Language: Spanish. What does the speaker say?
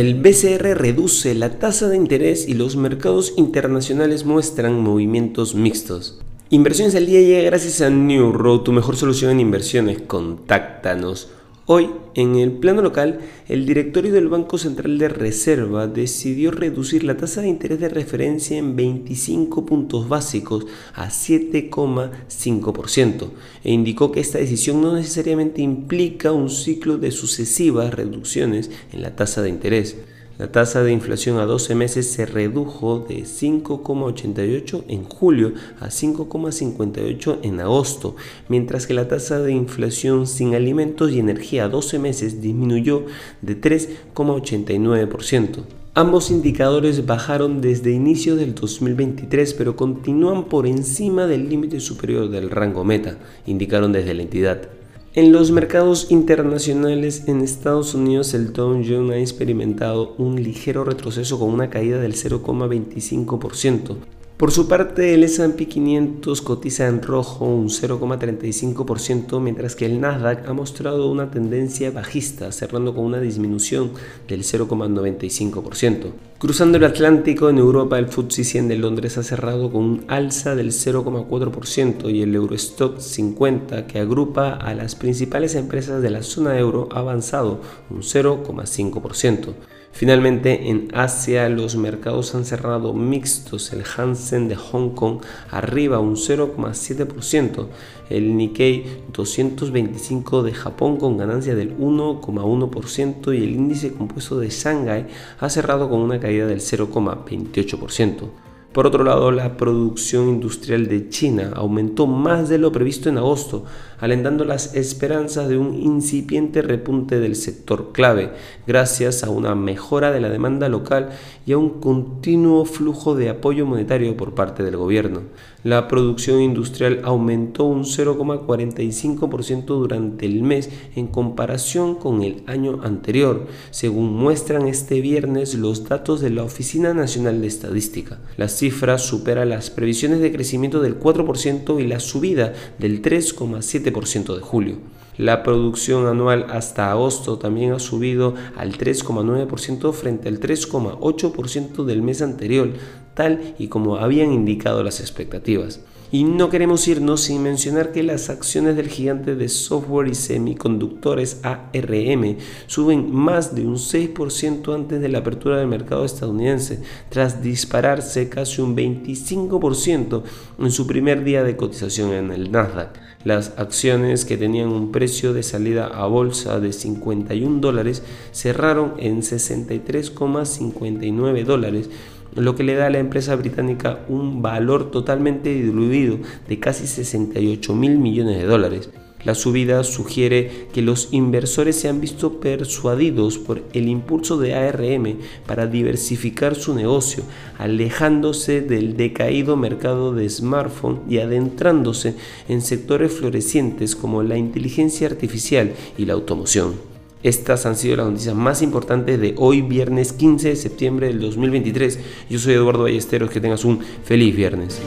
El BCR reduce la tasa de interés y los mercados internacionales muestran movimientos mixtos. Inversiones al día llega gracias a New Road, tu mejor solución en inversiones. Contáctanos. Hoy, en el plano local, el directorio del Banco Central de Reserva decidió reducir la tasa de interés de referencia en 25 puntos básicos a 7,5% e indicó que esta decisión no necesariamente implica un ciclo de sucesivas reducciones en la tasa de interés. La tasa de inflación a 12 meses se redujo de 5,88 en julio a 5,58 en agosto, mientras que la tasa de inflación sin alimentos y energía a 12 meses disminuyó de 3,89%. Ambos indicadores bajaron desde inicio del 2023, pero continúan por encima del límite superior del rango meta, indicaron desde la entidad. En los mercados internacionales en Estados Unidos el Dow Jones ha experimentado un ligero retroceso con una caída del 0,25%. Por su parte, el S&P 500 cotiza en rojo un 0,35%, mientras que el Nasdaq ha mostrado una tendencia bajista, cerrando con una disminución del 0,95%. Cruzando el Atlántico, en Europa el FTSE 100 de Londres ha cerrado con un alza del 0,4% y el Eurostock 50, que agrupa a las principales empresas de la zona euro, ha avanzado un 0,5%. Finalmente, en Asia los mercados han cerrado mixtos. El Hansen de Hong Kong arriba un 0,7%. El Nikkei 225 de Japón con ganancia del 1,1% y el índice compuesto de Shanghai ha cerrado con una caída del 0,28%. Por otro lado, la producción industrial de China aumentó más de lo previsto en agosto, alentando las esperanzas de un incipiente repunte del sector clave, gracias a una mejora de la demanda local y a un continuo flujo de apoyo monetario por parte del gobierno. La producción industrial aumentó un 0,45% durante el mes en comparación con el año anterior, según muestran este viernes los datos de la Oficina Nacional de Estadística. La cifra supera las previsiones de crecimiento del 4% y la subida del 3,7% de julio. La producción anual hasta agosto también ha subido al 3,9% frente al 3,8% del mes anterior, tal y como habían indicado las expectativas. Y no queremos irnos sin mencionar que las acciones del gigante de software y semiconductores ARM suben más de un 6% antes de la apertura del mercado estadounidense, tras dispararse casi un 25% en su primer día de cotización en el Nasdaq. Las acciones que tenían un precio de salida a bolsa de 51 dólares cerraron en 63,59 dólares lo que le da a la empresa británica un valor totalmente diluido de casi 68 mil millones de dólares. La subida sugiere que los inversores se han visto persuadidos por el impulso de ARM para diversificar su negocio, alejándose del decaído mercado de smartphone y adentrándose en sectores florecientes como la inteligencia artificial y la automoción. Estas han sido las noticias más importantes de hoy, viernes 15 de septiembre del 2023. Yo soy Eduardo Ballesteros, que tengas un feliz viernes.